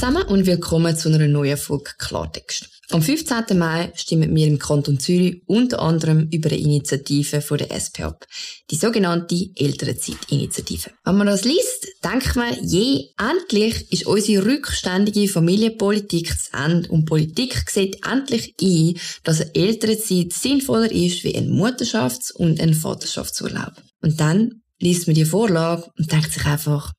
zusammen und willkommen zu einer neuen Folge Klartext. Am 15. Mai stimmen wir im Kanton Zürich unter anderem über eine Initiative von der SP ab. Die sogenannte Elternzeitinitiative. Wenn man das liest, denkt man, je, endlich ist unsere rückständige Familienpolitik zu Ende und Politik sieht endlich ein, dass eine Elternzeit sinnvoller ist wie ein Mutterschafts- und ein Vaterschaftsurlaub. Und dann liest man die Vorlage und denkt sich einfach,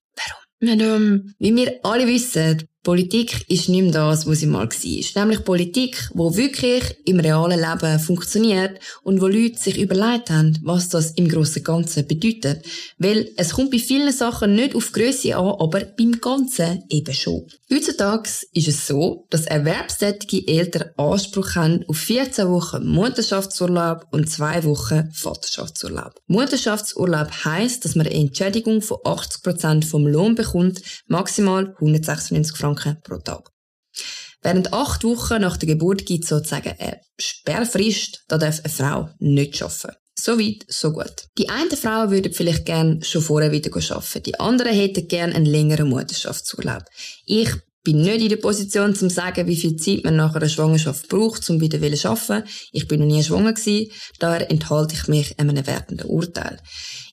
warum? Wie wir alle wissen, Politik ist nicht mehr das, was sie mal war. Nämlich Politik, wo wirklich im realen Leben funktioniert und wo Leute sich überlegt haben, was das im grossen Ganzen bedeutet. Weil es kommt bei vielen Sachen nicht auf Größe an, aber beim Ganzen eben schon. Heutzutage ist es so, dass erwerbstätige Eltern Anspruch haben auf 14 Wochen Mutterschaftsurlaub und 2 Wochen Vaterschaftsurlaub. Mutterschaftsurlaub heisst, dass man eine Entschädigung von 80% vom Lohn bekommt, maximal 196 Franken Franken pro Tag. Während acht Wochen nach der Geburt gibt es sozusagen eine Sperrfrist, da darf eine Frau nicht arbeiten. So weit, so gut. Die einen Frauen würden vielleicht gern schon vorher wieder arbeiten. Die anderen hätten gern einen längeren Mutterschaftsurlaub. Ich bin nicht in der Position, zu sagen, wie viel Zeit man nach einer Schwangerschaft braucht, um wieder zu arbeiten. Ich bin noch nie schwanger gewesen, daher enthalte ich mich einem wertenden Urteil.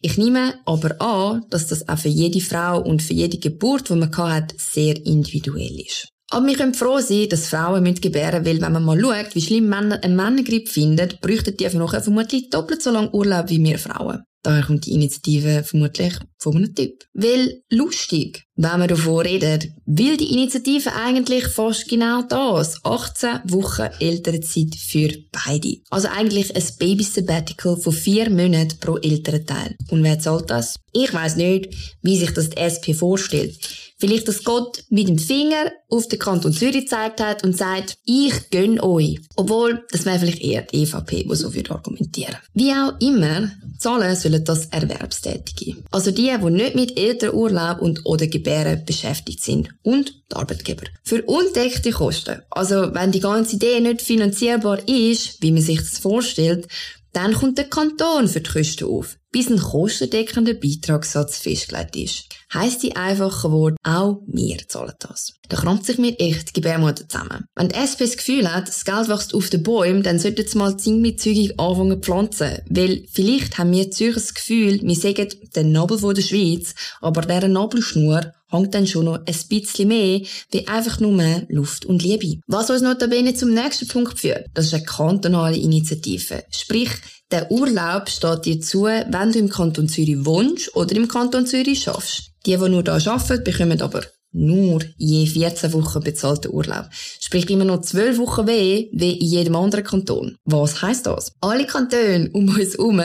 Ich nehme aber an, dass das auch für jede Frau und für jede Geburt, die man hat, sehr individuell ist. Aber wir können froh sein, dass Frauen mit gebären, weil wenn man mal schaut, wie schlimm Männer eine Männergrippe finden, bräuchten die einfach noch vermutlich doppelt so lange Urlaub wie wir Frauen. Daher kommt die Initiative vermutlich von einem Typ. Weil lustig, wenn wir davon reden, will die Initiative eigentlich fast genau das. 18 Wochen Elternzeit für beide. Also eigentlich ein Baby-Sabbatical von vier Monaten pro Elternteil. Und wer zahlt das? Ich weiß nicht, wie sich das die SP vorstellt. Vielleicht, dass Gott mit dem Finger auf den Kanton Zürich gezeigt hat und sagt, ich gönn euch. Obwohl, das wäre vielleicht eher die EVP, die so würde argumentieren. Wie auch immer, zahlen sollen das Erwerbstätige. Also die, die nicht mit Elternurlaub und oder Gebären beschäftigt sind. Und die Arbeitgeber. Für undeckte Kosten. Also, wenn die ganze Idee nicht finanzierbar ist, wie man sich das vorstellt, dann kommt der Kanton für die Kosten auf, bis ein kostendeckender Beitragssatz festgelegt ist. Heisst die einfache Wort, auch wir zahlen das. Da krampft sich mir echt die Gebärmutter zusammen. Wenn die SP das Gefühl hat, das Geld wächst auf den Bäumen, dann sollten sie mal ziemlich zügig anfangen zu pflanzen. Weil vielleicht haben wir Zürcher das Gefühl, wir sagen den Nabel der Schweiz, aber dieser Nabelschnur hängt dann schon noch ein bisschen mehr wie einfach nur Luft und Liebe. Was uns notabene zum nächsten Punkt führt, das ist eine kantonale Initiative. Sprich, der Urlaub steht dir zu, wenn du im Kanton Zürich wohnst oder im Kanton Zürich schaffst. Die, die nur hier arbeiten, bekommen aber nur je 14 Wochen bezahlten Urlaub. Sprich immer noch 12 Wochen weh, wie in jedem anderen Kanton. Was heisst das? Alle Kantone um uns herum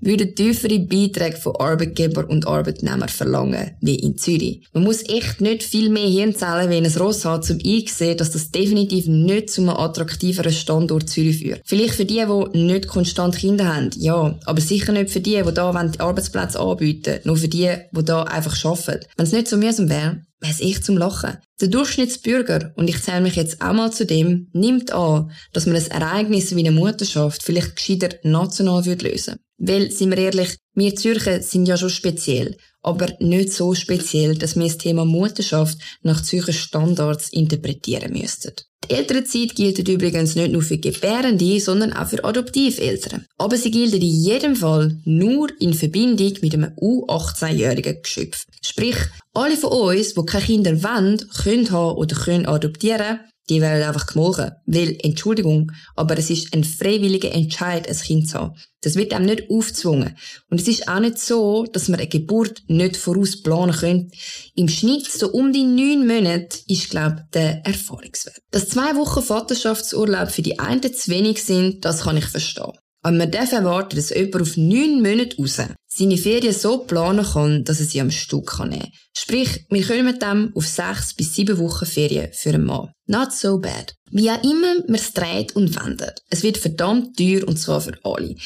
würden tiefere Beiträge von Arbeitgeber und Arbeitnehmer verlangen, wie in Zürich. Man muss echt nicht viel mehr Hirnzellen wie ein Ross haben, um einzusehen, dass das definitiv nicht zu einem attraktiveren Standort Zürich führt. Vielleicht für die, die nicht konstant Kinder haben, ja, aber sicher nicht für die, die da die Arbeitsplätze anbieten, nur für die, die da einfach arbeiten. Wenn es nicht so mühsam wäre, es echt zum Lachen. Der Durchschnittsbürger, und ich zähle mich jetzt auch mal zu dem, nimmt an, dass man ein Ereignis wie eine Mutterschaft vielleicht gescheiter national würde lösen. Weil, sind wir ehrlich, wir Zürcher sind ja schon speziell, aber nicht so speziell, dass wir das Thema Mutterschaft nach Zürcher Standards interpretieren müssten. Die Elternzeit gilt übrigens nicht nur für Gebärende, sondern auch für Adoptiveltern. Aber sie gilt in jedem Fall nur in Verbindung mit einem U18-jährigen Geschöpf. Sprich, alle von uns, die keine Kinder wollen, können haben oder können adoptieren, die werden einfach gemolken. Weil, Entschuldigung, aber es ist ein freiwilliger Entscheid, ein Kind zu haben. Das wird einem nicht aufgezwungen. Und es ist auch nicht so, dass man eine Geburt nicht vorausplanen können. Im Schnitt so um die neun Monate ist, glaube ich, der Erfahrungswert. Dass zwei Wochen Vaterschaftsurlaub für die einen zu wenig sind, das kann ich verstehen. Aber man darf erwarten, dass jemand auf neun Monate raus seine Ferien so planen kann, dass er sie am Stück nehmen kann. Sprich, wir können mit dem auf sechs bis sieben Wochen Ferien für einen Mann. Not so bad. Wie auch immer man es dreht und wendet. Es wird verdammt teuer und zwar für alle.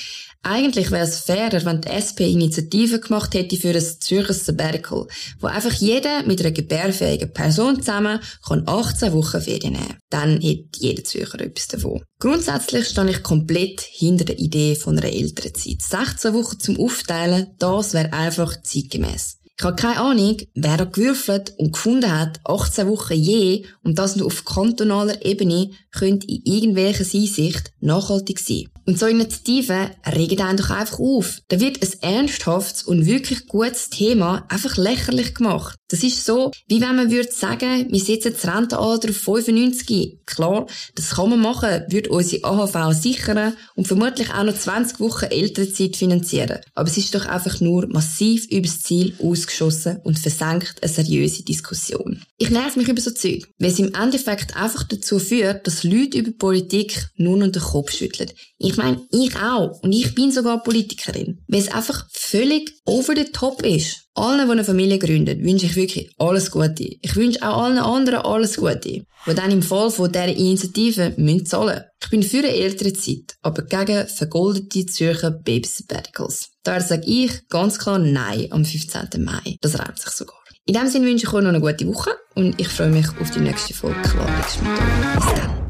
Eigentlich wäre es fairer, wenn die SP Initiative gemacht hätte für ein Zürcher Sabbatical, wo einfach jeder mit einer gebärfähigen Person zusammen kann 18 Wochen Ferien nehmen. Dann hätte jeder Zürcher etwas davon. Grundsätzlich stehe ich komplett hinter der Idee von einer älteren Zeit. 16 Wochen zum Aufteilen, das wäre einfach zeitgemäß. Ich habe keine Ahnung, wer da gewürfelt und gefunden hat, 18 Wochen je und das nur auf kantonaler Ebene könnte in irgendwelcher Hinsicht nachhaltig sein. Und so Initiativen regen einen doch einfach auf. Da wird ein ernsthaftes und wirklich gutes Thema einfach lächerlich gemacht. Das ist so, wie wenn man würde sagen, wir setzen das Rentenalter auf 95. Klar, das kann man machen, würde unsere AHV sichern und vermutlich auch noch 20 Wochen Elternzeit finanzieren. Aber es ist doch einfach nur massiv übers Ziel ausgeschossen und versenkt eine seriöse Diskussion. Ich nerv mich über so Zeug, weil es im Endeffekt einfach dazu führt, dass Leute über Politik nur noch den Kopf schütteln. Ich meine, ich auch. Und ich bin sogar Politikerin. Weil es einfach völlig over the top ist. Allen, die eine Familie gründen, wünsche ich wirklich alles Gute. Ich wünsche auch allen anderen alles Gute, die dann im Fall von dieser Initiative müssen zahlen Ich bin für eine ältere Zeit, aber gegen vergoldete Zürcher Baby-Sabbaticals. Daher sage ich ganz klar Nein am 15. Mai. Das reimt sich sogar. In diesem Sinne wünsche ich euch noch eine gute Woche und ich freue mich auf die nächste Folge Klartext mit euch. Bis dann.